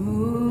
Ooh.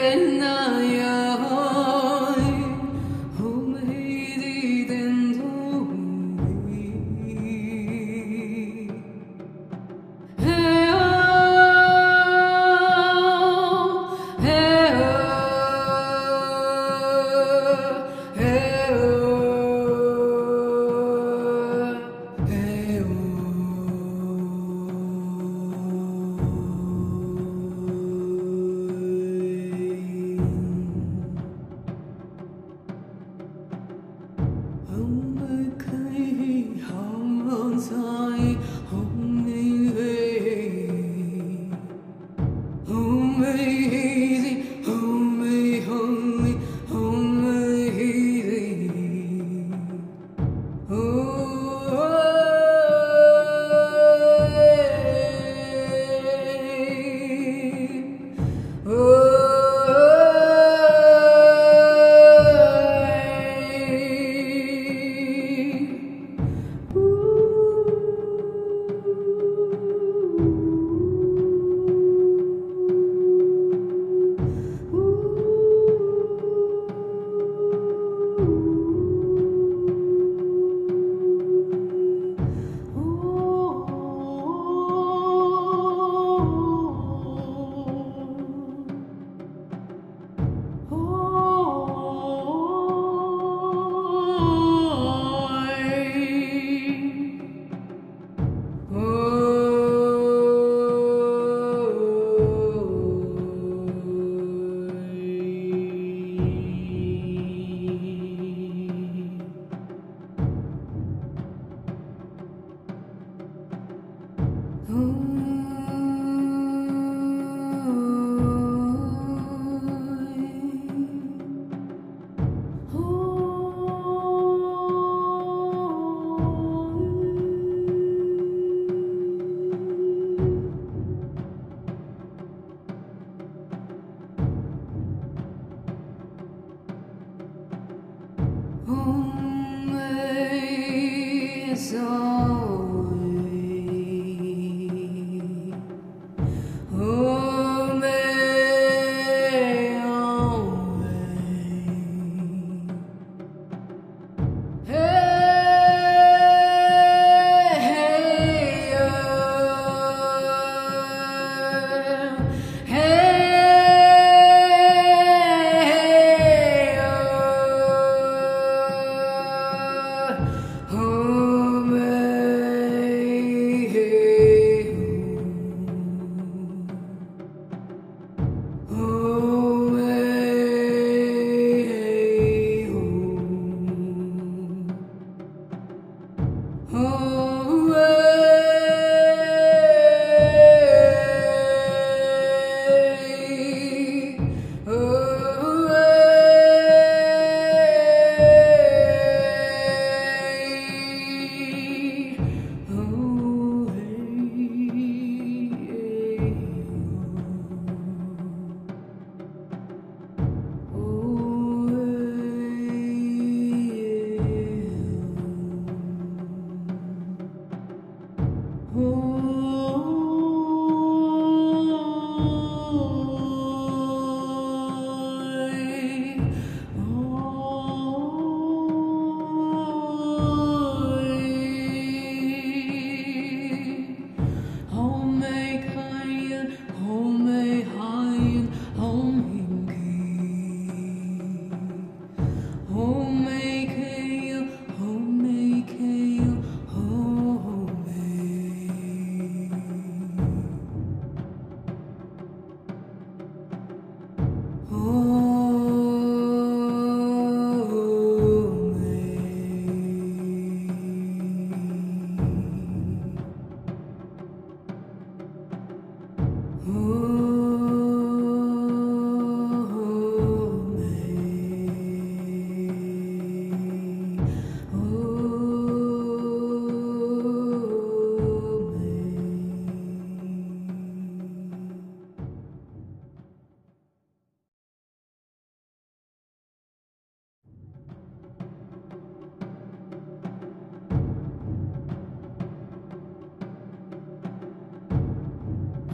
Good.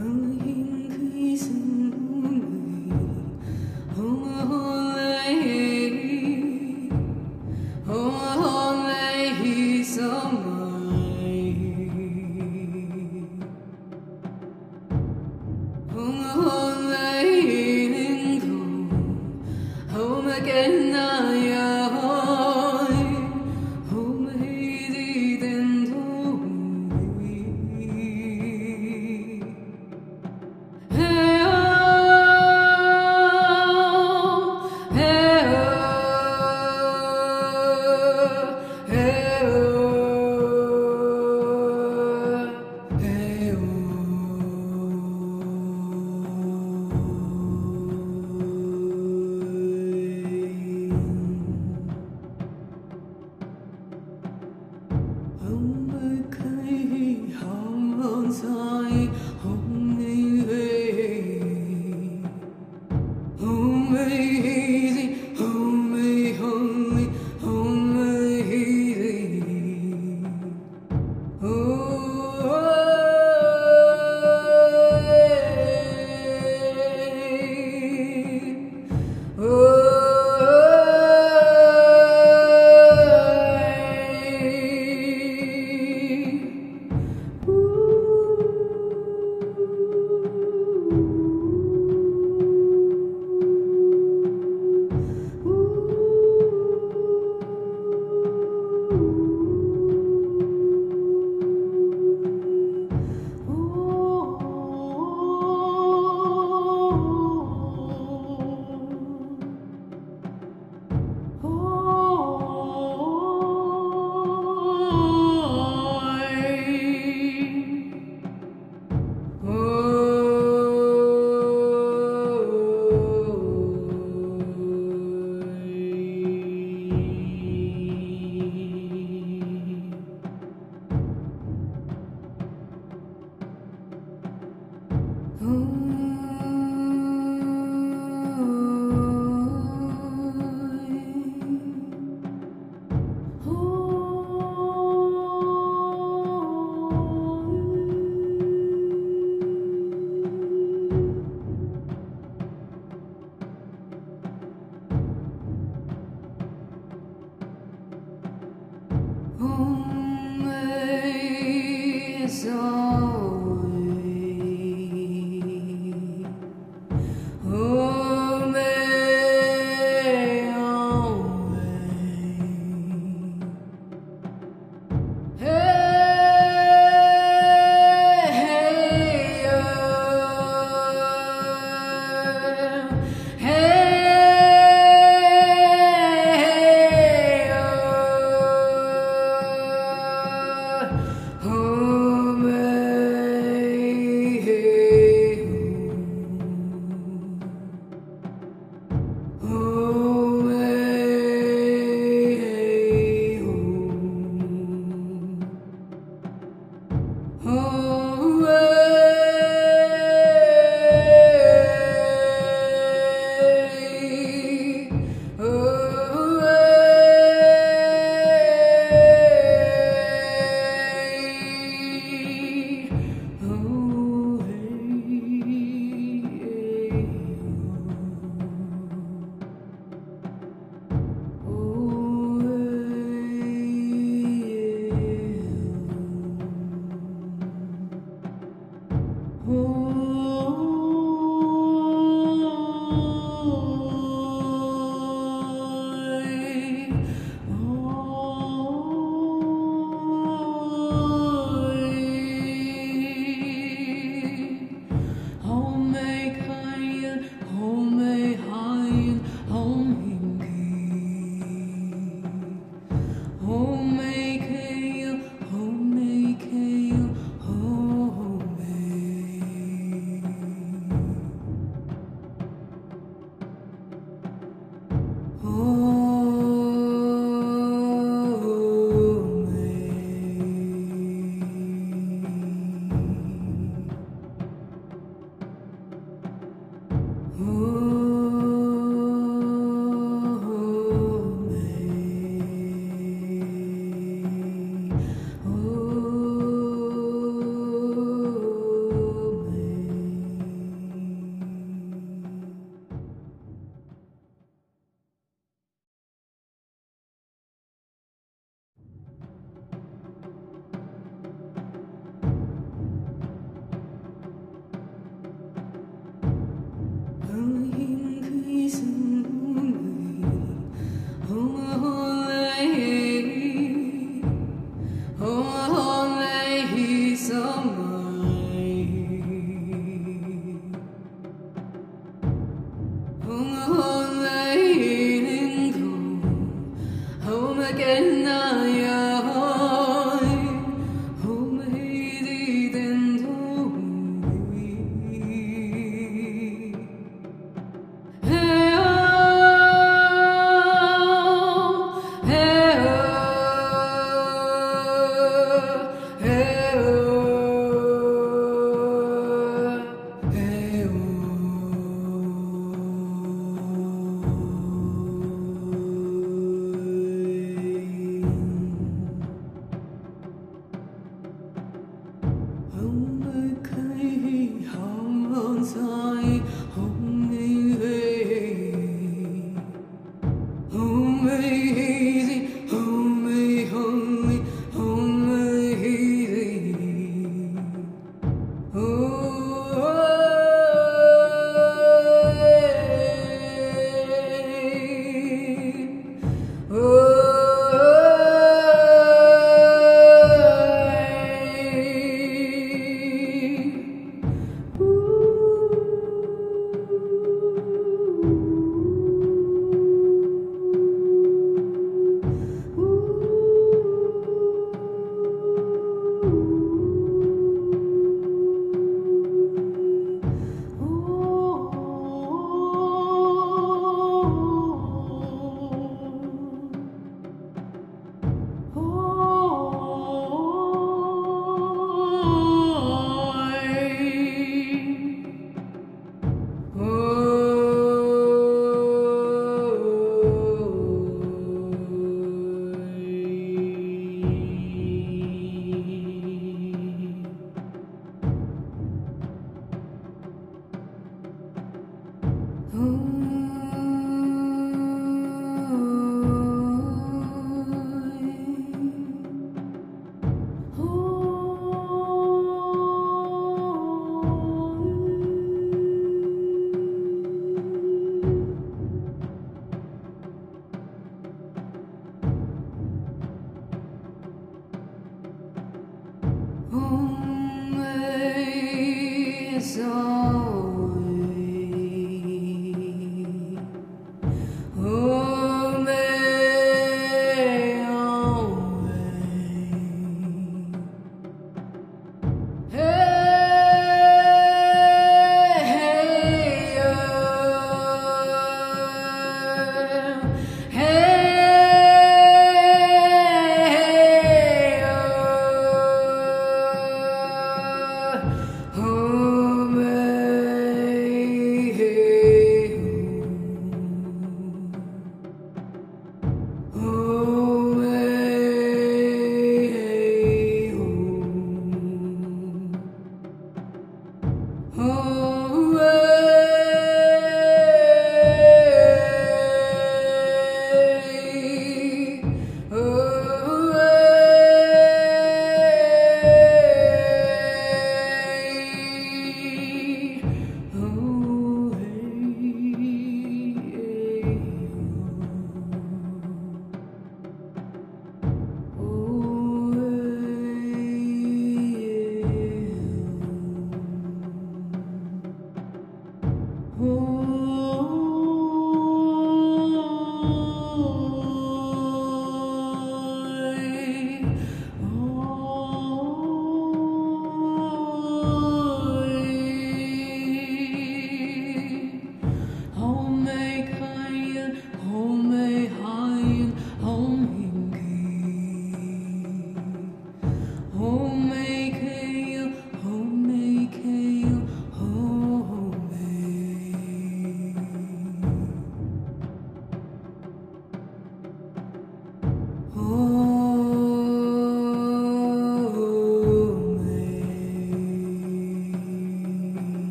更应该。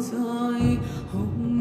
rơi hôm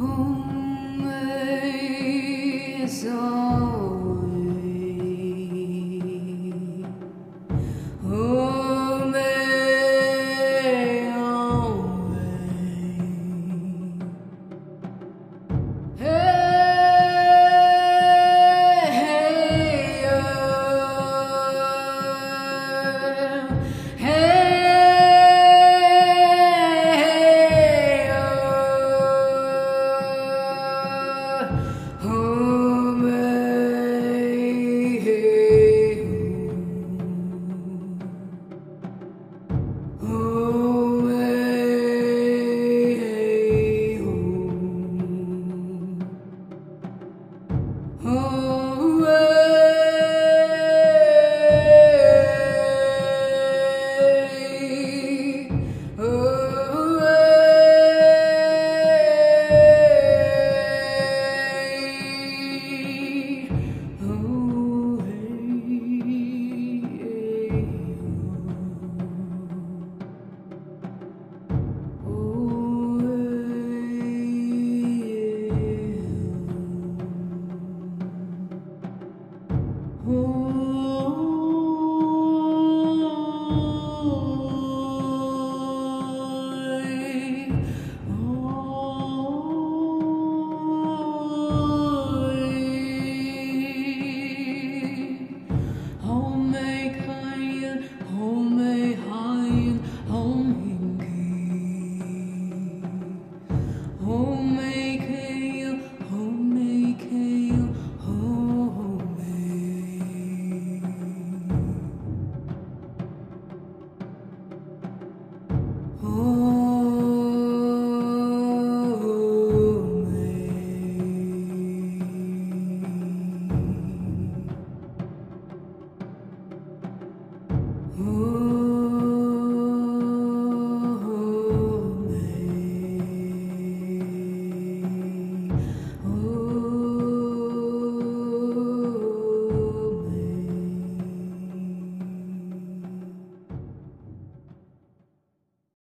Oh. Ooh.